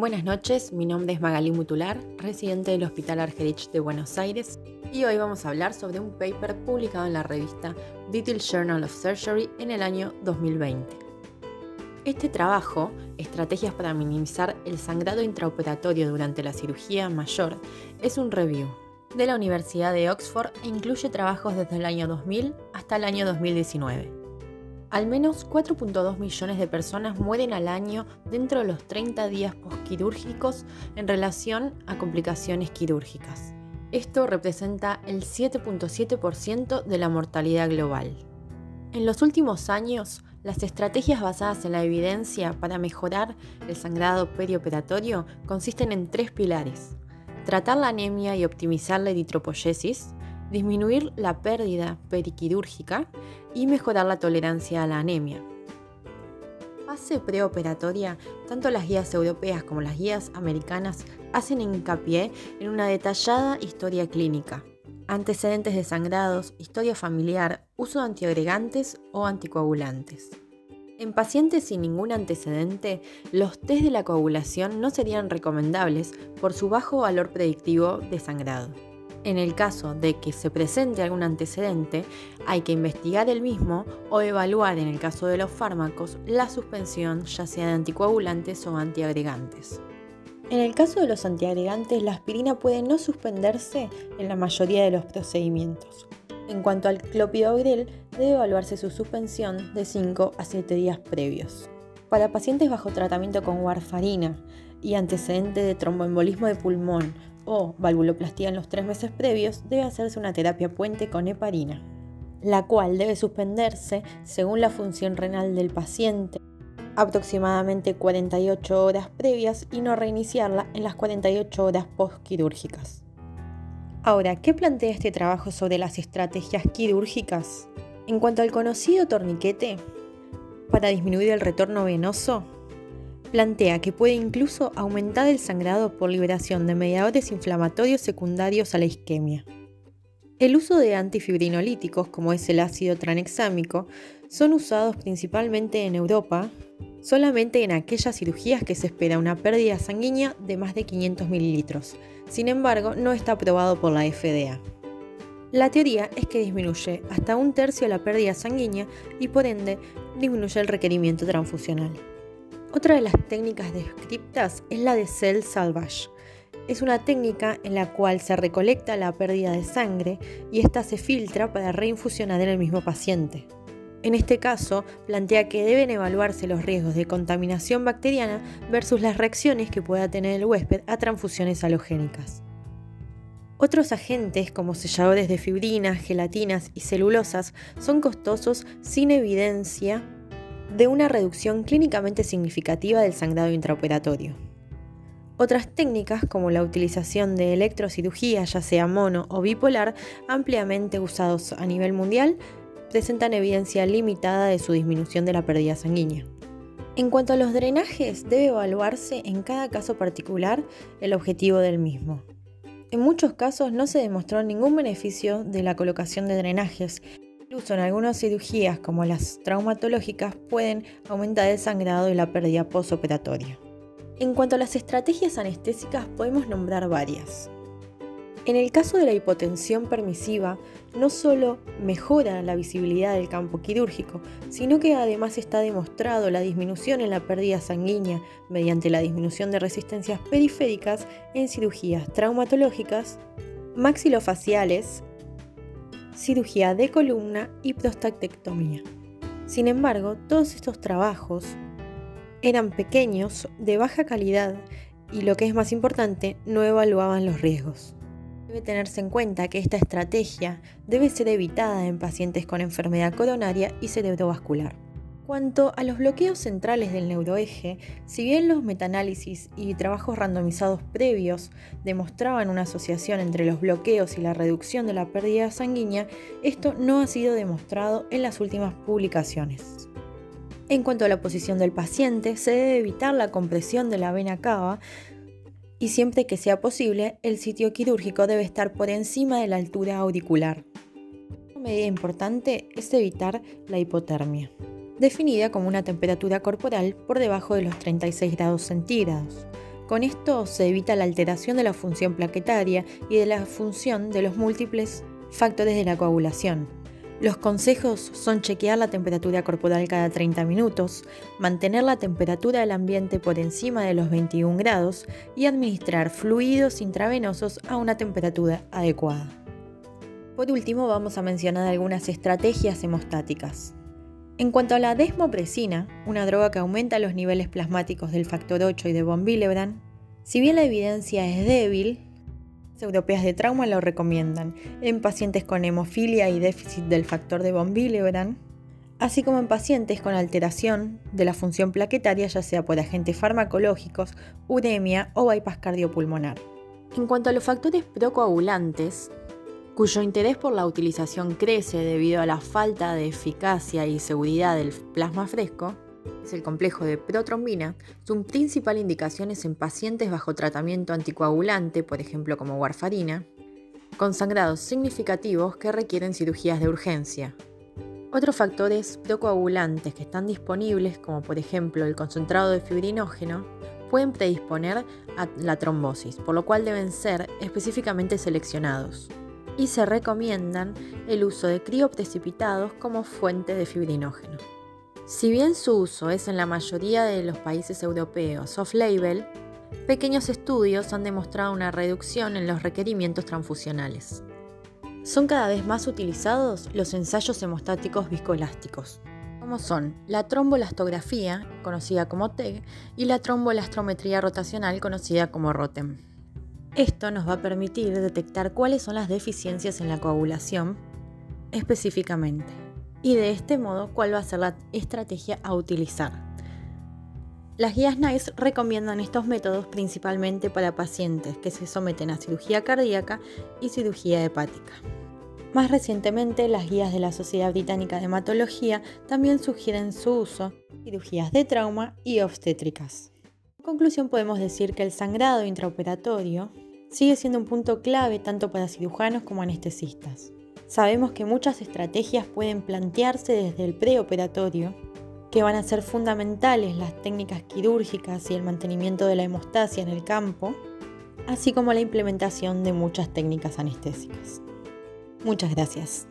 Buenas noches, mi nombre es Magalí Mutular, residente del Hospital Argerich de Buenos Aires, y hoy vamos a hablar sobre un paper publicado en la revista Detailed Journal of Surgery en el año 2020. Este trabajo, Estrategias para minimizar el sangrado intraoperatorio durante la cirugía mayor, es un review de la Universidad de Oxford e incluye trabajos desde el año 2000 hasta el año 2019. Al menos 4.2 millones de personas mueren al año dentro de los 30 días postquirúrgicos en relación a complicaciones quirúrgicas. Esto representa el 7.7% de la mortalidad global. En los últimos años, las estrategias basadas en la evidencia para mejorar el sangrado perioperatorio consisten en tres pilares. Tratar la anemia y optimizar la eritropoyesis, disminuir la pérdida periquirúrgica y mejorar la tolerancia a la anemia. Fase preoperatoria, tanto las guías europeas como las guías americanas hacen hincapié en una detallada historia clínica, antecedentes de sangrados, historia familiar, uso de antiagregantes o anticoagulantes. En pacientes sin ningún antecedente, los test de la coagulación no serían recomendables por su bajo valor predictivo de sangrado. En el caso de que se presente algún antecedente, hay que investigar el mismo o evaluar en el caso de los fármacos la suspensión ya sea de anticoagulantes o antiagregantes. En el caso de los antiagregantes, la aspirina puede no suspenderse en la mayoría de los procedimientos. En cuanto al clopidogrel, debe evaluarse su suspensión de 5 a 7 días previos. Para pacientes bajo tratamiento con warfarina y antecedente de tromboembolismo de pulmón o valvuloplastía en los tres meses previos, debe hacerse una terapia puente con heparina, la cual debe suspenderse según la función renal del paciente aproximadamente 48 horas previas y no reiniciarla en las 48 horas postquirúrgicas. Ahora, ¿qué plantea este trabajo sobre las estrategias quirúrgicas? En cuanto al conocido torniquete, para disminuir el retorno venoso, plantea que puede incluso aumentar el sangrado por liberación de mediadores inflamatorios secundarios a la isquemia. El uso de antifibrinolíticos, como es el ácido tranexámico, son usados principalmente en Europa, solamente en aquellas cirugías que se espera una pérdida sanguínea de más de 500 mililitros. Sin embargo, no está aprobado por la FDA. La teoría es que disminuye hasta un tercio la pérdida sanguínea y por ende disminuye el requerimiento transfusional. Otra de las técnicas descriptas es la de cell salvage. Es una técnica en la cual se recolecta la pérdida de sangre y esta se filtra para reinfusionar en el mismo paciente. En este caso, plantea que deben evaluarse los riesgos de contaminación bacteriana versus las reacciones que pueda tener el huésped a transfusiones halogénicas. Otros agentes como selladores de fibrinas, gelatinas y celulosas son costosos sin evidencia de una reducción clínicamente significativa del sangrado intraoperatorio. Otras técnicas, como la utilización de electrocirugía, ya sea mono o bipolar, ampliamente usados a nivel mundial, presentan evidencia limitada de su disminución de la pérdida sanguínea. En cuanto a los drenajes, debe evaluarse en cada caso particular el objetivo del mismo. En muchos casos no se demostró ningún beneficio de la colocación de drenajes Incluso en algunas cirugías, como las traumatológicas, pueden aumentar el sangrado y la pérdida postoperatoria. En cuanto a las estrategias anestésicas, podemos nombrar varias. En el caso de la hipotensión permisiva, no solo mejora la visibilidad del campo quirúrgico, sino que además está demostrado la disminución en la pérdida sanguínea mediante la disminución de resistencias periféricas en cirugías traumatológicas, maxilofaciales, cirugía de columna y prostatectomía. Sin embargo, todos estos trabajos eran pequeños, de baja calidad y lo que es más importante, no evaluaban los riesgos. Debe tenerse en cuenta que esta estrategia debe ser evitada en pacientes con enfermedad coronaria y cerebrovascular cuanto a los bloqueos centrales del neuroeje, si bien los metaanálisis y trabajos randomizados previos demostraban una asociación entre los bloqueos y la reducción de la pérdida sanguínea, esto no ha sido demostrado en las últimas publicaciones. En cuanto a la posición del paciente, se debe evitar la compresión de la vena cava y siempre que sea posible, el sitio quirúrgico debe estar por encima de la altura auricular. Una medida importante es evitar la hipotermia definida como una temperatura corporal por debajo de los 36 grados centígrados, Con esto se evita la alteración de la función plaquetaria y de la función de los múltiples factores de la coagulación. Los consejos son chequear la temperatura corporal cada 30 minutos, mantener la temperatura del ambiente por encima de los 21 grados y administrar fluidos intravenosos a una temperatura adecuada. Por último, vamos a mencionar algunas estrategias hemostáticas. En cuanto a la desmopresina, una droga que aumenta los niveles plasmáticos del factor 8 y de von si bien la evidencia es débil, las europeas de trauma lo recomiendan en pacientes con hemofilia y déficit del factor de von Willebrand, así como en pacientes con alteración de la función plaquetaria, ya sea por agentes farmacológicos, uremia o bypass cardiopulmonar. En cuanto a los factores procoagulantes, cuyo interés por la utilización crece debido a la falta de eficacia y seguridad del plasma fresco, es el complejo de protrombina, su principal indicación es en pacientes bajo tratamiento anticoagulante, por ejemplo como warfarina, con sangrados significativos que requieren cirugías de urgencia. Otros factores procoagulantes que están disponibles, como por ejemplo el concentrado de fibrinógeno, pueden predisponer a la trombosis, por lo cual deben ser específicamente seleccionados y se recomiendan el uso de crioprecipitados como fuente de fibrinógeno. Si bien su uso es en la mayoría de los países europeos off-label, pequeños estudios han demostrado una reducción en los requerimientos transfusionales. Son cada vez más utilizados los ensayos hemostáticos viscoelásticos, como son la trombolastografía, conocida como TEG, y la trombolastrometría rotacional, conocida como ROTEM. Esto nos va a permitir detectar cuáles son las deficiencias en la coagulación específicamente y de este modo cuál va a ser la estrategia a utilizar. Las guías NICE recomiendan estos métodos principalmente para pacientes que se someten a cirugía cardíaca y cirugía hepática. Más recientemente, las guías de la Sociedad Británica de Hematología también sugieren su uso en cirugías de trauma y obstétricas. En conclusión, podemos decir que el sangrado intraoperatorio sigue siendo un punto clave tanto para cirujanos como anestesistas. Sabemos que muchas estrategias pueden plantearse desde el preoperatorio, que van a ser fundamentales las técnicas quirúrgicas y el mantenimiento de la hemostasia en el campo, así como la implementación de muchas técnicas anestésicas. Muchas gracias.